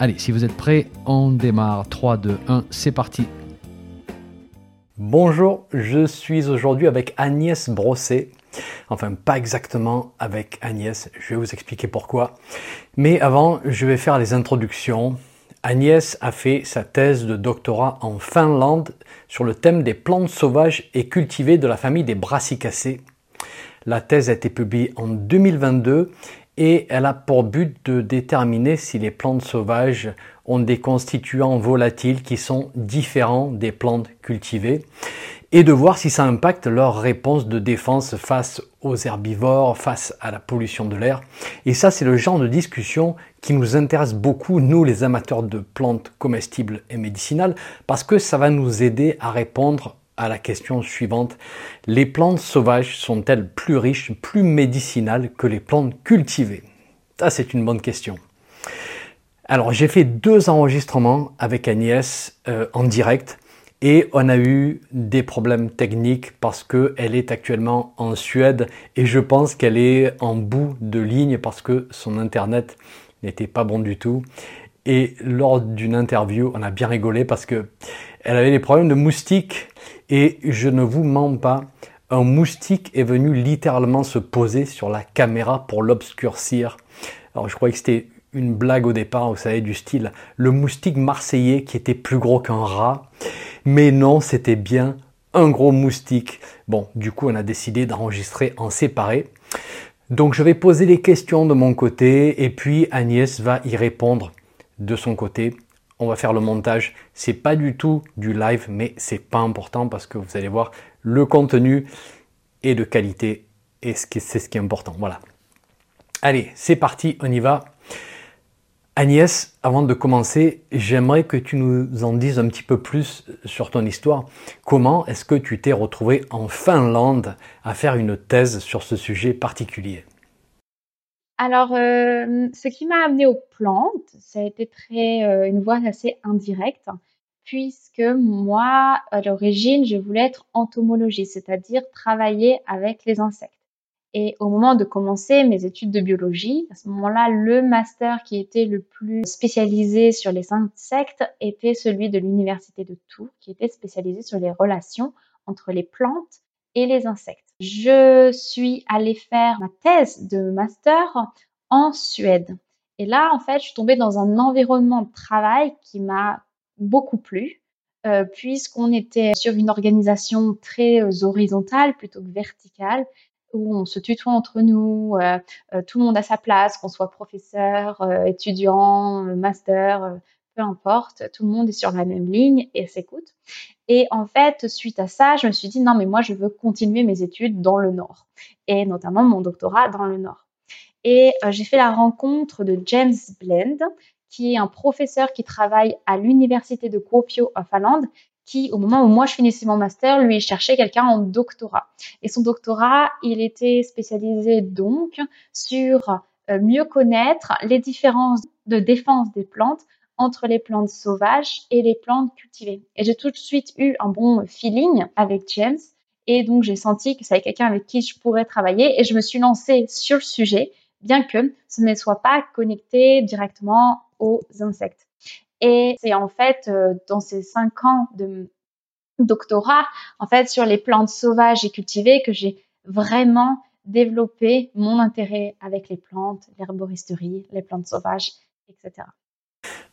Allez, si vous êtes prêts, on démarre. 3, 2, 1, c'est parti. Bonjour, je suis aujourd'hui avec Agnès Brosset. Enfin, pas exactement avec Agnès, je vais vous expliquer pourquoi. Mais avant, je vais faire les introductions. Agnès a fait sa thèse de doctorat en Finlande sur le thème des plantes sauvages et cultivées de la famille des brassicacées. La thèse a été publiée en 2022 et elle a pour but de déterminer si les plantes sauvages ont des constituants volatiles qui sont différents des plantes cultivées et de voir si ça impacte leur réponse de défense face aux herbivores, face à la pollution de l'air. Et ça, c'est le genre de discussion qui nous intéresse beaucoup, nous les amateurs de plantes comestibles et médicinales, parce que ça va nous aider à répondre à la question suivante. Les plantes sauvages sont-elles plus riches, plus médicinales que les plantes cultivées? Ça, c'est une bonne question. Alors, j'ai fait deux enregistrements avec Agnès euh, en direct et on a eu des problèmes techniques parce qu'elle est actuellement en Suède et je pense qu'elle est en bout de ligne parce que son internet n'était pas bon du tout. Et lors d'une interview, on a bien rigolé parce que elle avait des problèmes de moustiques et je ne vous mens pas, un moustique est venu littéralement se poser sur la caméra pour l'obscurcir. Alors je croyais que c'était une blague au départ, vous savez, du style le moustique marseillais qui était plus gros qu'un rat. Mais non, c'était bien un gros moustique. Bon, du coup, on a décidé d'enregistrer en séparé. Donc je vais poser les questions de mon côté et puis Agnès va y répondre de son côté on va faire le montage. C'est pas du tout du live, mais c'est pas important parce que vous allez voir, le contenu est de qualité et c'est ce qui est important. Voilà. Allez, c'est parti, on y va. Agnès, avant de commencer, j'aimerais que tu nous en dises un petit peu plus sur ton histoire. Comment est-ce que tu t'es retrouvé en Finlande à faire une thèse sur ce sujet particulier? Alors, euh, ce qui m'a amené aux plantes, ça a été très, euh, une voie assez indirecte, puisque moi, à l'origine, je voulais être entomologiste, c'est-à-dire travailler avec les insectes. Et au moment de commencer mes études de biologie, à ce moment-là, le master qui était le plus spécialisé sur les insectes était celui de l'université de Tours, qui était spécialisé sur les relations entre les plantes et les insectes. Je suis allée faire ma thèse de master en Suède. Et là, en fait, je suis tombée dans un environnement de travail qui m'a beaucoup plu, euh, puisqu'on était sur une organisation très euh, horizontale plutôt que verticale, où on se tutoie entre nous, euh, tout le monde a sa place, qu'on soit professeur, étudiant, master, peu importe, tout le monde est sur la même ligne et s'écoute. Et en fait, suite à ça, je me suis dit non, mais moi, je veux continuer mes études dans le Nord et notamment mon doctorat dans le Nord. Et euh, j'ai fait la rencontre de James Blend, qui est un professeur qui travaille à l'université de Kuopio en Finlande, qui, au moment où moi je finissais mon master, lui cherchait quelqu'un en doctorat. Et son doctorat, il était spécialisé donc sur euh, mieux connaître les différences de défense des plantes entre les plantes sauvages et les plantes cultivées. Et j'ai tout de suite eu un bon feeling avec James. Et donc, j'ai senti que c'était quelqu'un avec qui je pourrais travailler et je me suis lancée sur le sujet, bien que ce ne soit pas connecté directement aux insectes. Et c'est en fait euh, dans ces cinq ans de doctorat, en fait, sur les plantes sauvages et cultivées que j'ai vraiment développé mon intérêt avec les plantes, l'herboristerie, les plantes sauvages, etc.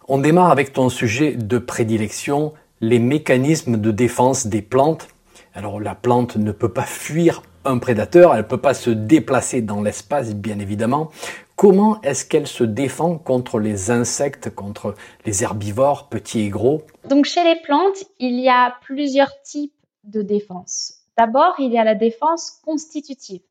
On démarre avec ton sujet de prédilection, les mécanismes de défense des plantes. Alors la plante ne peut pas fuir un prédateur, elle ne peut pas se déplacer dans l'espace, bien évidemment. Comment est-ce qu'elle se défend contre les insectes, contre les herbivores, petits et gros? Donc chez les plantes, il y a plusieurs types de défense. D'abord, il y a la défense constitutive,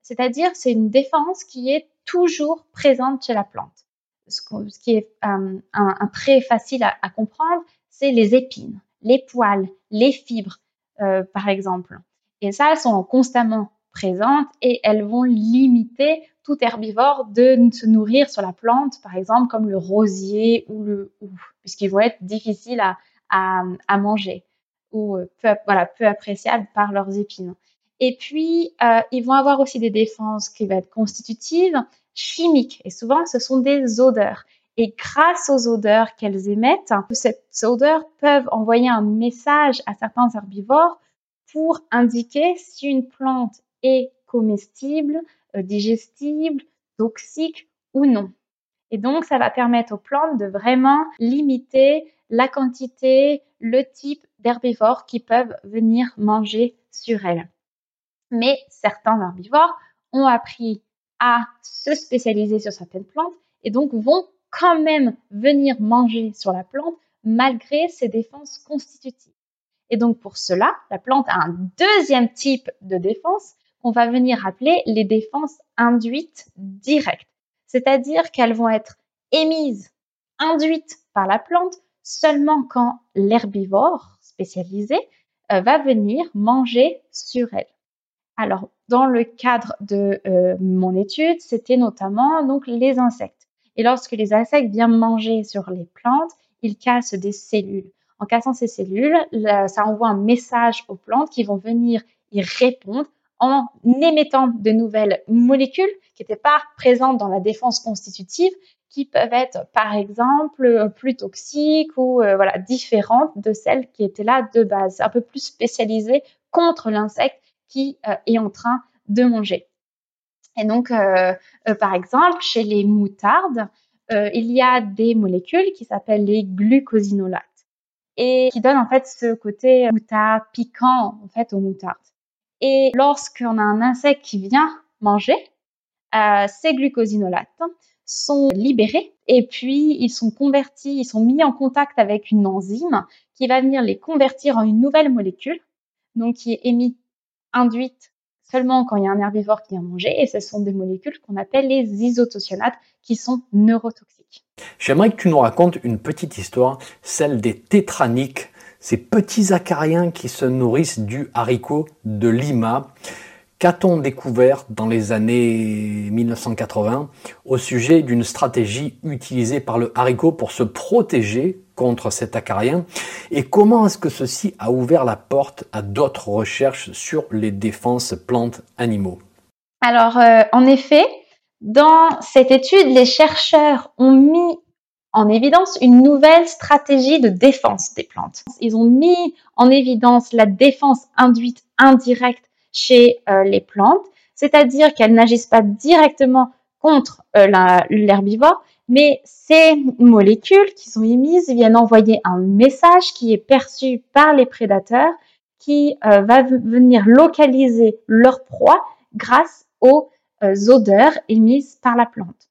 c'est-à-dire c'est une défense qui est toujours présente chez la plante ce, qui est euh, un, facile à, comprendre, c'est les épines. les poils, les fibres, euh, par exemple. Et ça, elles sont constamment présentes et elles vont limiter tout herbivore de se nourrir sur la plante, par exemple comme le rosier ou le hou, puisqu'ils vont être difficiles à, manger ou euh, peu, voilà, peu appréciables par leurs épines. Et puis, ils vont avoir aussi des défenses qui vont être constitutives, chimiques. Et souvent, ce sont des odeurs. Et grâce aux odeurs qu'elles émettent, ces odeurs peuvent envoyer un message à certains herbivores pour indiquer si une plante est comestible, euh, digestible, toxique ou non. Et donc, ça va permettre aux plantes de vraiment limiter la quantité, le type d'herbivores qui peuvent venir manger sur elles. Mais certains herbivores ont appris à se spécialiser sur certaines plantes et donc vont quand même venir manger sur la plante malgré ses défenses constitutives. Et donc pour cela, la plante a un deuxième type de défense qu'on va venir appeler les défenses induites directes. C'est-à-dire qu'elles vont être émises, induites par la plante seulement quand l'herbivore spécialisé euh, va venir manger sur elle. Alors, dans le cadre de euh, mon étude, c'était notamment donc les insectes. Et lorsque les insectes viennent manger sur les plantes, ils cassent des cellules. En cassant ces cellules, ça envoie un message aux plantes qui vont venir y répondre en émettant de nouvelles molécules qui n'étaient pas présentes dans la défense constitutive, qui peuvent être par exemple plus toxiques ou euh, voilà différentes de celles qui étaient là de base, un peu plus spécialisées contre l'insecte qui euh, est en train de manger. Et donc, euh, par exemple, chez les moutardes, il y a des molécules qui s'appellent les glucosinolates et qui donnent en fait ce côté moutarde piquant en fait aux moutardes. Et lorsqu'on a un insecte qui vient manger, euh, ces glucosinolates sont libérés et puis ils sont convertis, ils sont mis en contact avec une enzyme qui va venir les convertir en une nouvelle molécule, donc qui est émise, induite seulement quand il y a un herbivore qui vient manger, et ce sont des molécules qu'on appelle les isotocionates qui sont neurotoxiques. J'aimerais que tu nous racontes une petite histoire, celle des tétraniques ces petits acariens qui se nourrissent du haricot de Lima. Qu'a-t-on découvert dans les années 1980 au sujet d'une stratégie utilisée par le haricot pour se protéger contre cet acarien et comment est-ce que ceci a ouvert la porte à d'autres recherches sur les défenses plantes animaux? Alors euh, en effet, dans cette étude, les chercheurs ont mis en évidence une nouvelle stratégie de défense des plantes. Ils ont mis en évidence la défense induite indirecte chez euh, les plantes, c'est-à-dire qu'elles n'agissent pas directement contre euh, l'herbivore, mais ces molécules qui sont émises viennent envoyer un message qui est perçu par les prédateurs, qui euh, va venir localiser leur proie grâce aux odeurs émises par la plante.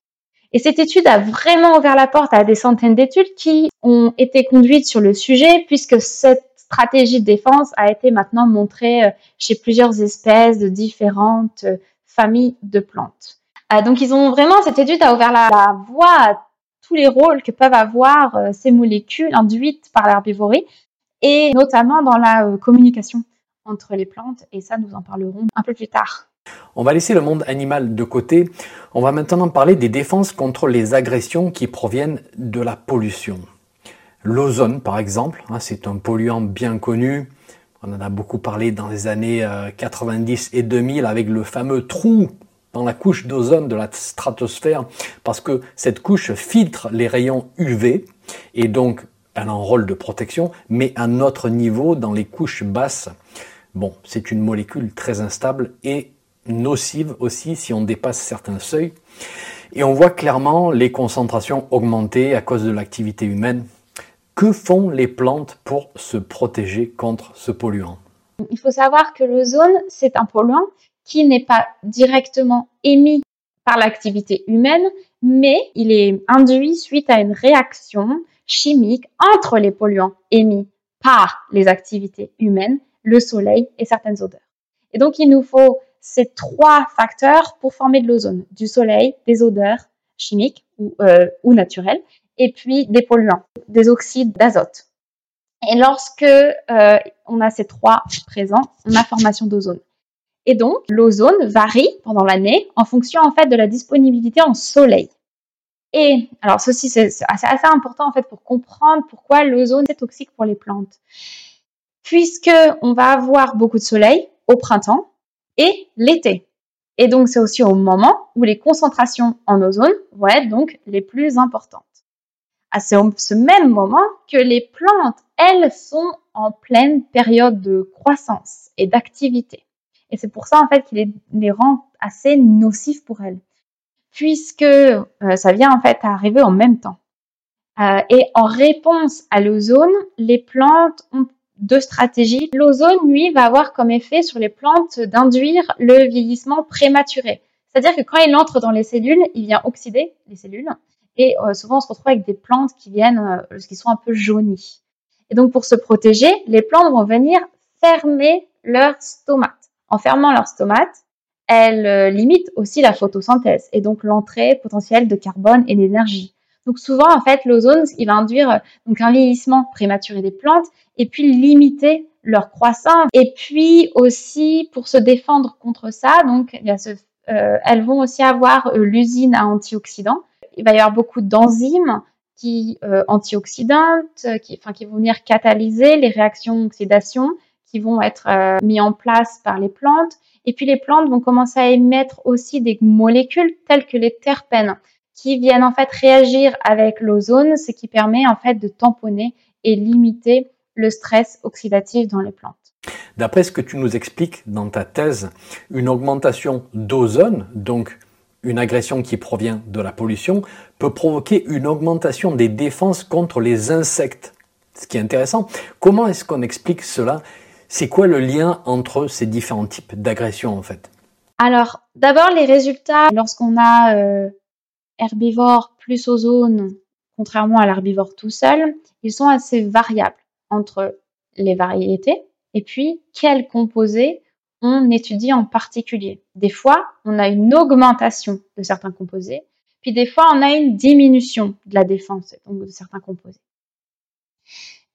Et cette étude a vraiment ouvert la porte à des centaines d'études qui ont été conduites sur le sujet puisque cette stratégie de défense a été maintenant montrée euh, chez plusieurs espèces de différentes euh, familles de plantes. Euh, donc ils ont vraiment, cette étude a ouvert la, voie à tous les rôles que peuvent avoir ces molécules induites par l'herbivorie et notamment dans la communication entre les plantes et ça nous en parlerons un peu plus tard. On va laisser le monde animal de côté. On va maintenant parler des défenses contre les agressions qui proviennent de la pollution. L'ozone, par exemple, hein, c'est un polluant bien connu. On en a beaucoup parlé dans les années 90 euh, et 2000 avec le fameux trou dans la couche d'ozone de la stratosphère parce que cette couche filtre les rayons UV et donc elle a un rôle de protection, mais à notre niveau, dans les couches basses, bon, c'est une molécule très instable et nocive aussi si on dépasse certains seuils. Et on voit clairement les concentrations augmenter à cause de l'activité humaine. Que font les plantes pour se protéger contre ce polluant? Il faut savoir que l'ozone, c'est un polluant qui n'est pas directement émis par l'activité humaine, mais il est induit suite à une réaction chimique entre les polluants émis par les activités humaines, le soleil et certaines odeurs. Et donc, il nous faut ces trois facteurs pour former de l'ozone, du soleil, des odeurs chimiques ou, euh, naturelles, et puis des polluants, des oxydes d'azote. Et lorsque euh, on a ces trois présents, on a formation d'ozone. Et donc, l'ozone varie pendant l'année en fonction en fait de la disponibilité en soleil. Et alors ceci c'est assez, important en fait pour comprendre pourquoi l'ozone est toxique pour les plantes. Puisque on va avoir beaucoup de soleil au printemps et l'été. Et donc c'est aussi au moment où les concentrations en ozone vont être donc les plus importantes. À ce même moment que les plantes, elles, sont en pleine période de croissance et d'activité. Et c'est pour ça en fait qu'il les rend assez nocifs pour elles puisque euh, ça vient en fait à arriver en même temps. Euh, et en réponse à l'ozone, les plantes ont deux stratégies. L'ozone, lui, va avoir comme effet sur les plantes d'induire le vieillissement prématuré. C'est-à-dire que quand il entre dans les cellules, il vient oxyder les cellules. Et euh, souvent, on se retrouve avec des plantes qui viennent, qui sont un peu jaunies. Et donc, pour se protéger, les plantes vont venir fermer leur stomate. En fermant leur stomate, elle euh, limite aussi la photosynthèse et donc l'entrée potentielle de carbone et d'énergie. Donc souvent, en fait, l'ozone, il va induire euh, donc un vieillissement prématuré des plantes et puis limiter leur croissance. Et puis aussi, pour se défendre contre ça, donc il y ce, euh, elles vont aussi avoir l'usine à antioxydants. Il va y avoir beaucoup d'enzymes qui antioxydantes, qui, qui vont venir catalyser les réactions d'oxydation qui vont être mis en place par les plantes et puis les plantes vont commencer à émettre aussi des molécules telles que les terpènes qui viennent en fait réagir avec l'ozone, ce qui permet en fait de tamponner et limiter le stress oxydatif dans les plantes. D'après ce que tu nous expliques dans ta thèse, une augmentation d'ozone, donc une agression qui provient de la pollution, peut provoquer une augmentation des défenses contre les insectes. Ce qui est intéressant. Comment est-ce qu'on explique cela? C'est quoi le lien entre ces différents types d'agressions en fait? Alors, d'abord les résultats, lorsqu'on a euh, herbivore plus ozone, contrairement à l'herbivore tout seul, ils sont assez variables entre les variétés et puis quels composés on étudie en particulier? Des fois, on a une augmentation de certains composés, puis des fois, on a une diminution de la défense de certains composés.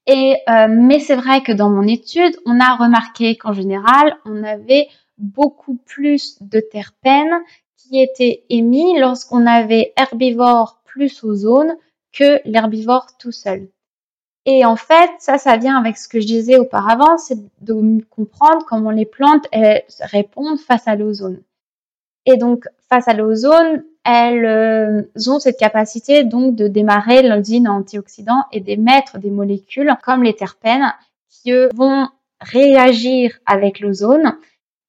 Et, euh, mais c'est vrai que dans mon étude, on a remarqué qu'en général, on avait beaucoup plus de terpènes qui étaient émis lorsqu'on avait herbivore plus ozone que l'herbivore tout seul. Et en fait, ça, ça vient avec ce que je disais auparavant, c'est de comprendre comment les plantes répondent face à l'ozone. Et donc, face à l'ozone, elles euh, ont cette capacité donc de démarrer l'usine antioxydant et d'émettre des molécules comme les terpènes qui vont réagir avec l'ozone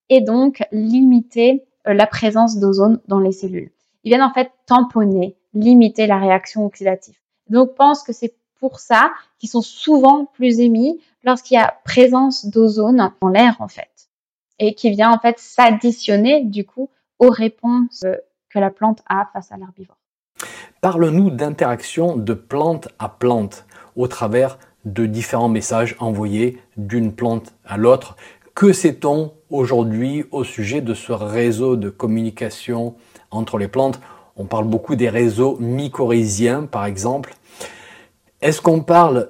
et donc limiter euh, la présence d'ozone dans les cellules. Ils viennent en fait tamponner, limiter la réaction oxydative. Donc, pense que c'est pour ça qu'ils sont souvent plus émis lorsqu'il y a présence d'ozone dans l'air en fait et qui vient en fait s'additionner du coup aux réponses la plante a face à l'herbivore. Parle-nous d'interaction de plante à plante au travers de différents messages envoyés d'une plante à l'autre. Que sait-on aujourd'hui au sujet de ce réseau de communication entre les plantes? On parle beaucoup des réseaux mycorhiziens, par exemple. Est-ce qu'on parle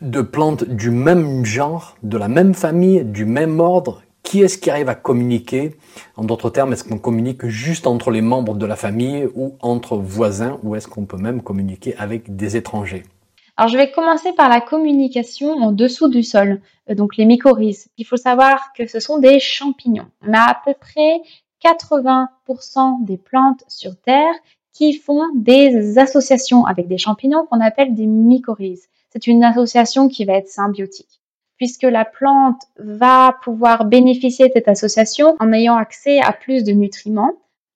de plantes du même genre, de la même famille, du même ordre qui est-ce qui arrive à communiquer? En d'autres termes, est-ce qu'on communique juste entre les membres de la famille ou entre voisins ou est-ce qu'on peut même communiquer avec des étrangers? Alors, je vais commencer par la communication en dessous du sol, euh, donc les mycorhizes. Il faut savoir que ce sont des champignons. On a à peu près 80% des plantes sur Terre qui font des associations avec des champignons qu'on appelle des mycorhizes. C'est une association qui va être symbiotique puisque la plante va pouvoir bénéficier de cette association en ayant accès à plus de nutriments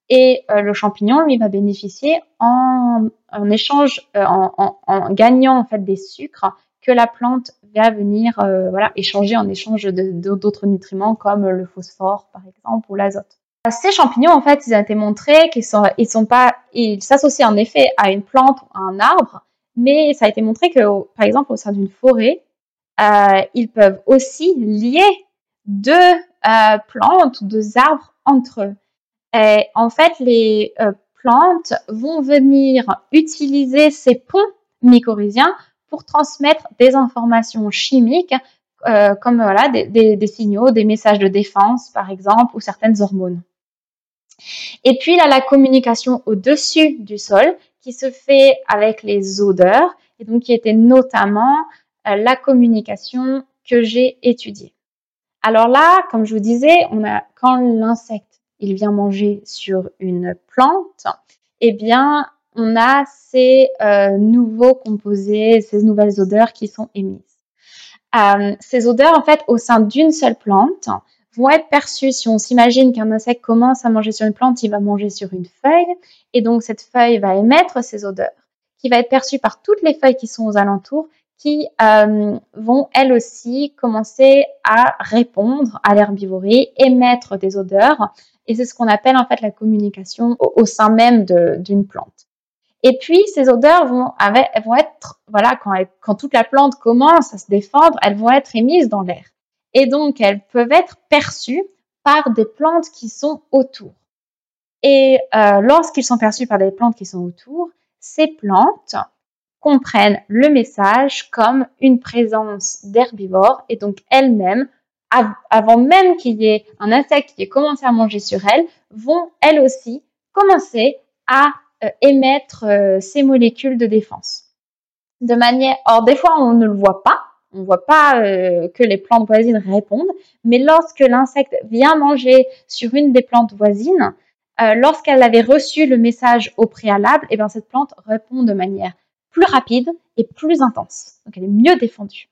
et euh, le champignon lui va bénéficier en, échange euh, en, gagnant en fait des sucres que la plante va venir euh, voilà échanger en échange d'autres nutriments comme le phosphore par exemple ou l'azote. Ces champignons en fait ils ont été montrés qu'ils sont ils sont pas ils s'associent en effet à une plante ou à un arbre mais ça a été montré que par exemple au sein d'une forêt euh, ils peuvent aussi lier deux euh, plantes ou deux arbres entre eux. En fait, les euh, plantes vont venir utiliser ces ponts mycorhiziens pour transmettre des informations chimiques euh, comme voilà des, signaux, des messages de défense par exemple ou certaines hormones. Et puis il y a la communication au-dessus du sol qui se fait avec les odeurs et donc qui était notamment la communication que j'ai étudiée. Alors là, comme je vous disais, quand l'insecte il vient manger sur une plante, eh bien on a ces euh, nouveaux composés, ces nouvelles odeurs qui sont émises. Euh, ces odeurs, en fait, au sein d'une seule plante, vont être perçues. Si on s'imagine qu'un insecte commence à manger sur une plante, il va manger sur une feuille, et donc cette feuille va émettre ces odeurs, qui va être perçue par toutes les feuilles qui sont aux alentours, qui euh, vont elles aussi commencer à répondre à l'herbivorie, émettre des odeurs, et c'est ce qu'on appelle en fait la communication au sein même d'une plante. Et puis, ces odeurs vont, vont être, voilà, quand, quand toute la plante commence à se défendre, elles vont être émises dans l'air. Et donc, elles peuvent être perçues par des plantes qui sont autour. Et euh, lorsqu'ils sont perçus par des plantes qui sont autour, ces plantes comprennent le message comme une présence d'herbivores et donc elles-mêmes, avant même qu'il y ait un insecte qui ait commencé à manger sur elles, vont elles aussi commencer à euh, émettre euh, ces molécules de défense. De manière, or des fois on ne le voit pas, on ne voit pas euh, que les plantes voisines répondent, mais lorsque l'insecte vient manger sur une des plantes voisines, lorsqu'elle avait reçu le message au préalable, et eh bien cette plante répond de manière plus rapide et plus intense. Donc elle est mieux défendue.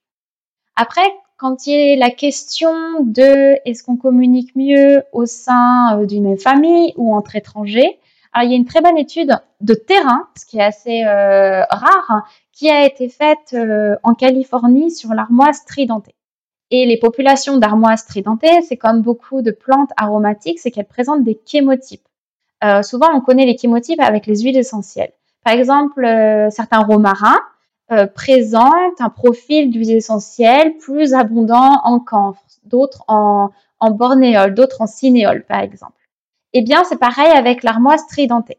Après, quand il est la question de est-ce qu'on communique mieux au sein d'une même famille ou entre étrangers, alors, il y a une très bonne étude de terrain, ce qui est assez euh, rare, qui a été faite euh, en Californie sur l'armoise tridentée. Et les populations d'armoise tridentée, c'est comme beaucoup de plantes aromatiques, c'est qu'elles présentent des chémotypes. Euh, souvent, on connaît les chémotypes avec les huiles essentielles. Par exemple, certains romarins présentent un profil d'huile essentielle plus abondant en camphre, d'autres en, en d'autres en cinéole, par exemple. Eh bien, c'est pareil avec l'armoise tridentée.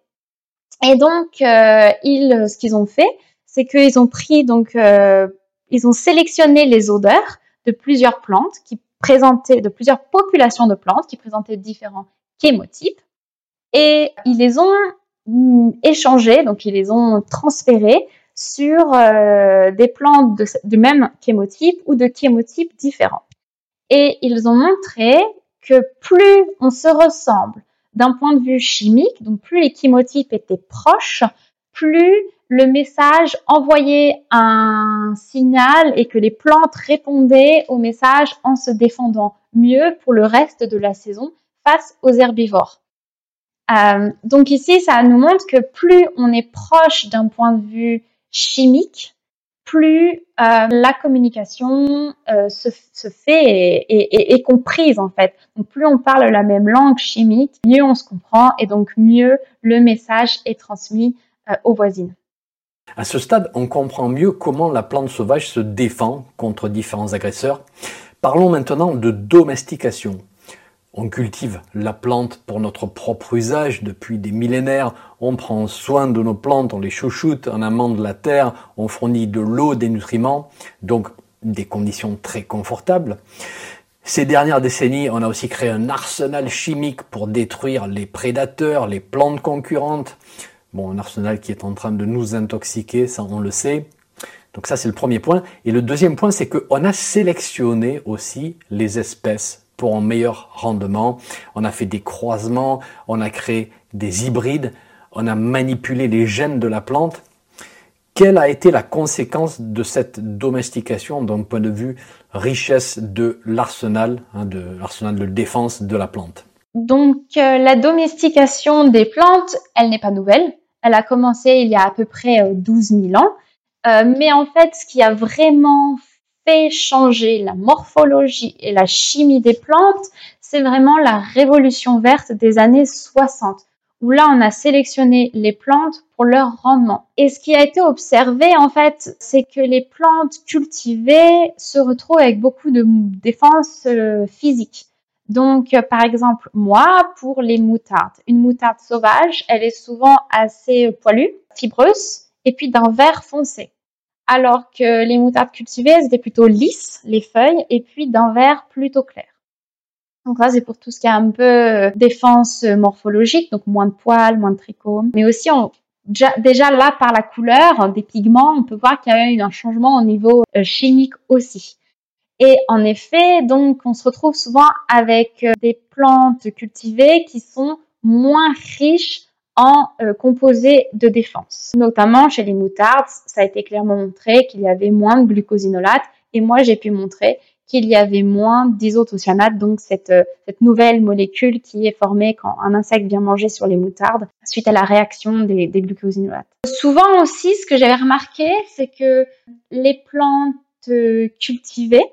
Et donc, euh, ils, ce qu'ils ont fait, c'est qu'ils ont pris donc, euh, ils ont sélectionné les odeurs de plusieurs plantes qui présentaient, de plusieurs populations de plantes qui présentaient différents chémotypes, et ils les ont échangés, donc ils les ont transférés sur euh, des plantes de, du même chémotype ou de chémotypes différents. Et ils ont montré que plus on se ressemble, d'un point de vue chimique, donc plus les chémotypes étaient proches, plus le message envoyait un signal et que les plantes répondaient au message en se défendant mieux pour le reste de la saison face aux herbivores. Euh, donc ici, ça nous montre que plus on est proche d'un point de vue chimique, plus euh, la communication euh, se, fait et, est comprise en fait. Donc plus on parle la même langue chimique, mieux on se comprend et donc mieux le message est transmis aux voisines. À ce stade, on comprend mieux comment la plante sauvage se défend contre différents agresseurs. Parlons maintenant de domestication. On cultive la plante pour notre propre usage depuis des millénaires. On prend soin de nos plantes, on les chouchoute, on amende la terre, on fournit de l'eau, des nutriments, donc des conditions très confortables. Ces dernières décennies, on a aussi créé un arsenal chimique pour détruire les prédateurs, les plantes concurrentes. Bon, un arsenal qui est en train de nous intoxiquer, ça on le sait. Donc ça c'est le premier point. Et le deuxième point, c'est qu'on a sélectionné aussi les espèces pour un meilleur rendement. On a fait des croisements, on a créé des hybrides, on a manipulé les gènes de la plante. Quelle a été la conséquence de cette domestication d'un point de vue richesse de l'arsenal, hein, de l'arsenal de défense de la plante? Donc euh, la domestication des plantes, elle n'est pas nouvelle. Elle a commencé il y a à peu près 12 euh, 000 ans. Euh, mais en fait, ce qui a vraiment changer la morphologie et la chimie des plantes, c'est vraiment la révolution verte des années 60, où là on a sélectionné les plantes pour leur rendement. Et ce qui a été observé en fait, c'est que les plantes cultivées se retrouvent avec beaucoup de défense euh, physique. Donc, euh, par exemple, moi, pour les moutardes, une moutarde sauvage, elle est souvent assez poilue, fibreuse, et puis d'un vert foncé. Alors que les moutardes cultivées, elles étaient plutôt lisses, les feuilles, et puis d'un vert plutôt clair. Donc ça, c'est pour tout ce qui est un peu euh, défense morphologique, donc moins de poils, moins de trichomes. Mais aussi, on, déjà, là, par la couleur des pigments, on peut voir qu'il y a eu un changement au niveau euh, chimique aussi. Et en effet, donc, on se retrouve souvent avec euh, des plantes cultivées qui sont moins riches en composés de défense. Notamment chez les moutardes, ça a été clairement montré qu'il y avait moins de glucosinolates. Et moi, j'ai pu montrer qu'il y avait moins d'isothiocyanate, donc cette, euh, cette nouvelle molécule qui est formée quand un insecte vient manger sur les moutardes suite à la réaction des, des glucosinolates. Souvent aussi, ce que j'avais remarqué, c'est que les plantes euh, cultivées,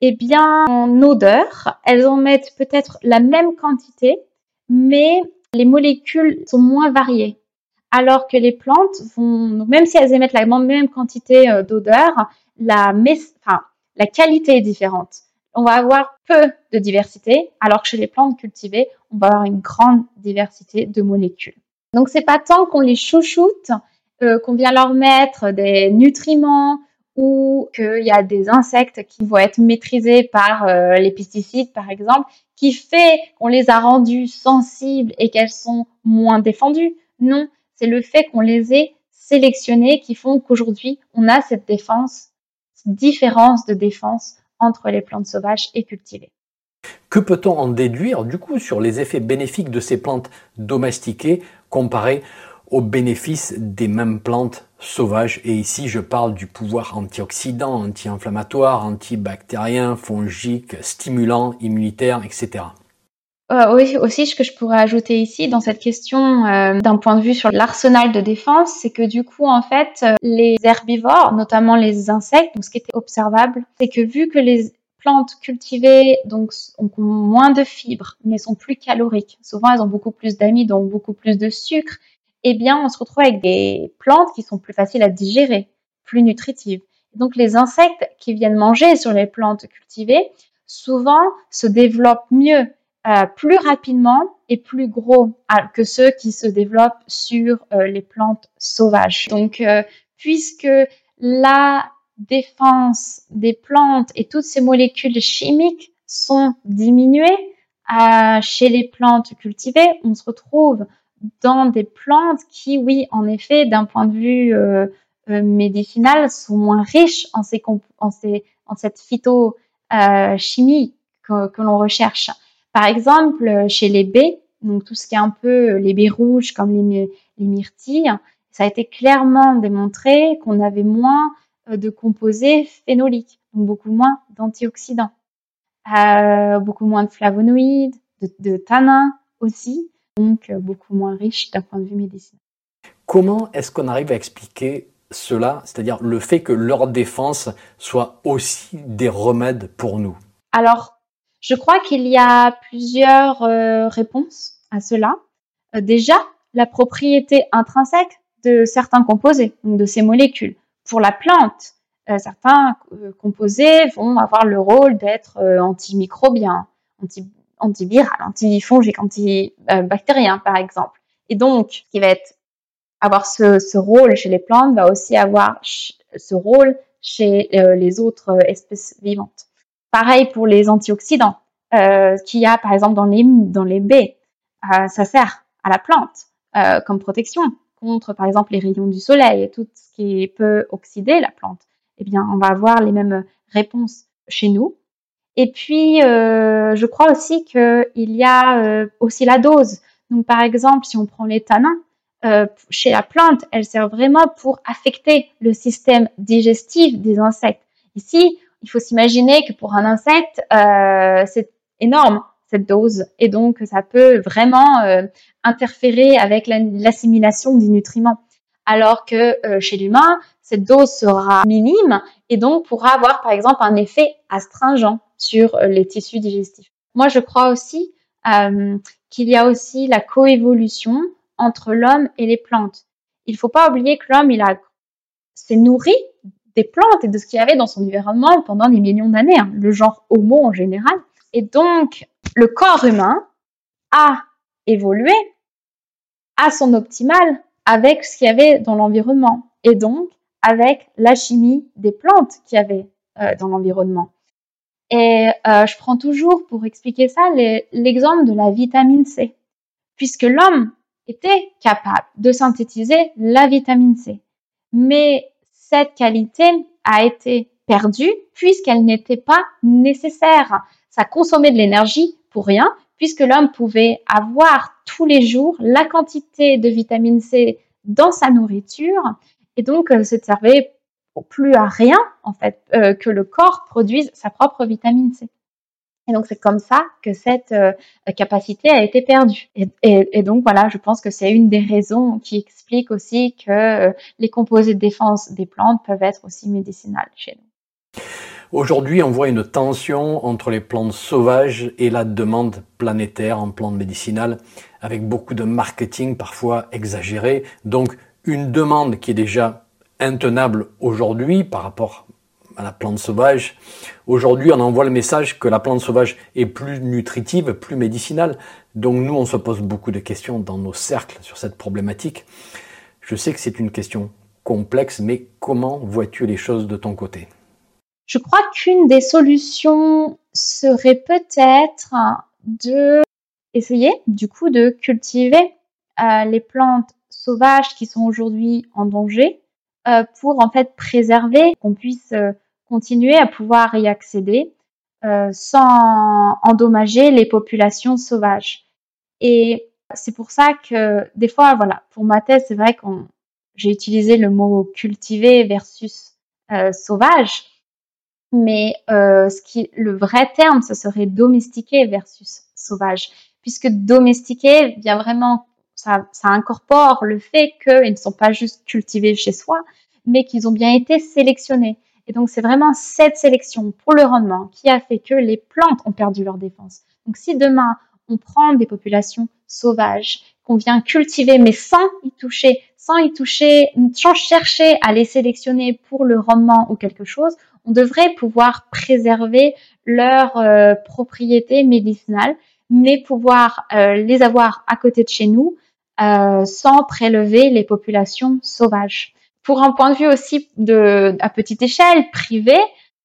eh bien, en odeur, elles en mettent peut-être la même quantité, mais les molécules sont moins variées. Alors que les plantes vont, même si elles émettent la même quantité euh, d'odeur, la, qualité est différente. On va avoir peu de diversité, alors que chez les plantes cultivées, on va avoir une grande diversité de molécules. Donc c'est pas tant qu'on les chouchoute, euh, qu'on vient leur mettre des nutriments ou qu'il y a des insectes qui vont être maîtrisés par euh, les pesticides, par exemple, qui fait qu'on les a rendues sensibles et qu'elles sont moins défendues. Non, c'est le fait qu'on les ait sélectionnées qui font qu'aujourd'hui, on a cette défense différence de défense entre les plantes sauvages et cultivées. Que peut-on en déduire du coup sur les effets bénéfiques de ces plantes domestiquées comparés aux bénéfices des mêmes plantes sauvages Et ici, je parle du pouvoir antioxydant, anti-inflammatoire, antibactérien, fongique, stimulant, immunitaire, etc. Euh, oui, aussi, ce que je pourrais ajouter ici dans cette question euh, d'un point de vue sur l'arsenal de défense, c'est que du coup, en fait, euh, les herbivores, notamment les insectes, donc ce qui était observable, c'est que vu que les plantes cultivées donc ont moins de fibres, mais sont plus caloriques, souvent elles ont beaucoup plus d'amide, donc beaucoup plus de sucre, eh bien, on se retrouve avec des plantes qui sont plus faciles à digérer, plus nutritives. Donc, les insectes qui viennent manger sur les plantes cultivées, souvent se développent mieux euh, plus rapidement et plus gros euh, que ceux qui se développent sur euh, les plantes sauvages. Donc, puisque la défense des plantes et toutes ces molécules chimiques sont diminuées chez les plantes cultivées, on se retrouve dans des plantes qui, oui, en effet, d'un point de vue médicinal, sont moins riches en, cette phytochimie que l'on recherche. Par exemple, euh, chez les baies, donc tout ce qui est un peu euh, les baies rouges comme les, myrtilles, ça a été clairement démontré qu'on avait moins euh, de composés phénoliques, donc beaucoup moins d'antioxydants, beaucoup moins de flavonoïdes, de, de tanins aussi, donc beaucoup moins riche d'un point de vue médicinal. Comment est-ce qu'on arrive à expliquer cela, c'est-à-dire le fait que leur défense soit aussi des remèdes pour nous? Alors, je crois qu'il y a plusieurs euh, réponses à cela. Euh, déjà, la propriété intrinsèque de certains composés, donc de ces molécules. Pour la plante, euh, certains composés vont avoir le rôle d'être antimicrobiens, anti antiviral, antifongique, antibactérien par exemple. Et donc, qui va avoir ce, ce, rôle chez les plantes va aussi avoir ce rôle chez les autres espèces vivantes. Pareil pour les antioxydants euh, qu'il y a par exemple dans les, baies. Euh, ça sert à la plante euh, comme protection contre par exemple les rayons du soleil et tout ce qui peut oxyder la plante. Eh bien, on va avoir les mêmes réponses chez nous. Et puis, euh, je crois aussi qu'il y a euh, aussi la dose. Donc, par exemple, si on prend les tanins, euh, chez la plante, elle sert vraiment pour affecter le système digestif des insectes. Ici, il faut s'imaginer que pour un insecte, c'est énorme cette dose et donc ça peut vraiment interférer avec l'assimilation des nutriments. Alors que chez l'humain, cette dose sera minime et donc pourra avoir par exemple un effet astringent sur les tissus digestifs. Moi, je crois aussi qu'il y a aussi la coévolution entre l'homme et les plantes. Il ne faut pas oublier que l'homme, il a s'est nourri des plantes et de ce qu'il y avait dans son environnement pendant des millions d'années, hein, le genre Homo en général. Et donc, le corps humain a évolué à son optimal avec ce qu'il y avait dans l'environnement. Et donc, avec la chimie des plantes qu'il y avait euh, dans l'environnement. Et euh, je prends toujours pour expliquer ça l'exemple de la vitamine C, puisque l'homme était capable de synthétiser la vitamine C. Mais cette qualité a été perdue puisqu'elle n'était pas nécessaire. Ça consommait de l'énergie pour rien, puisque l'homme pouvait avoir tous les jours la quantité de vitamine C dans sa nourriture et donc euh, ça servait plus à rien en fait euh, que le corps produise sa propre vitamine C. Et donc c'est comme ça que cette euh, capacité a été perdue. Et, donc voilà, je pense que c'est une des raisons qui explique aussi que les composés de défense des plantes peuvent être aussi médicinales chez nous. Aujourd'hui, on voit une tension entre les plantes sauvages et la demande planétaire en plantes médicinales, avec beaucoup de marketing parfois exagéré. Donc une demande qui est déjà intenable aujourd'hui par rapport à la plante sauvage. Aujourd'hui, on envoie le message que la plante sauvage est plus nutritive, plus médicinale. Donc nous, on se pose beaucoup de questions dans nos cercles sur cette problématique. Je sais que c'est une question complexe, mais comment vois-tu les choses de ton côté? Je crois qu'une des solutions serait peut-être de essayer du coup de cultiver euh, les plantes sauvages qui sont aujourd'hui en danger pour en fait préserver qu'on puisse euh, continuer à pouvoir y accéder euh, sans endommager les populations sauvages. Et c'est pour ça que des fois, voilà, pour ma thèse, c'est vrai qu'on j'ai utilisé le mot cultiver versus sauvage, mais ce qui le vrai terme, ce serait domestiquer versus sauvage, puisque domestiquer vient vraiment ça, incorpore le fait qu'ils ne sont pas juste cultivés chez soi, mais qu'ils ont bien été sélectionnés. Et donc, c'est vraiment cette sélection pour le rendement qui a fait que les plantes ont perdu leur défense. Donc, si demain, on prend des populations sauvages qu'on vient cultiver, mais sans y toucher, sans y toucher, sans chercher à les sélectionner pour le rendement ou quelque chose, on devrait pouvoir préserver leurs euh, propriétés médicinales, mais pouvoir euh, les avoir à côté de chez nous euh, sans prélever les populations sauvages. Pour un point de vue aussi de à petite échelle privée,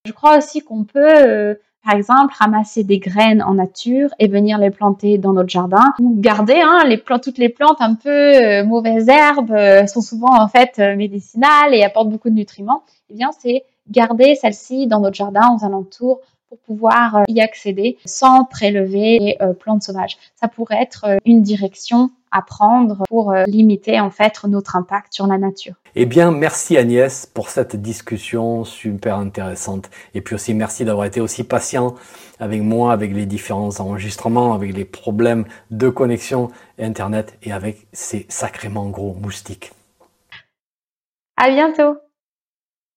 je crois aussi qu'on peut euh, par exemple, ramasser des graines en nature et venir les planter dans notre jardin ou garder hein, les plantes, toutes les plantes un peu euh, mauvaises herbes sont souvent en fait médicinales et apportent beaucoup de nutriments. Eh bien, c'est garder celles-ci dans notre jardin aux alentours pour pouvoir y accéder sans prélever les plantes sauvages. Ça pourrait être une direction à prendre pour euh, limiter en fait notre impact sur la nature. Eh bien, merci Agnès pour cette discussion super intéressante. Et puis aussi, merci d'avoir été aussi patient avec moi, avec les différents enregistrements, avec les problèmes de connexion Internet et avec ces sacrément gros moustiques. À bientôt!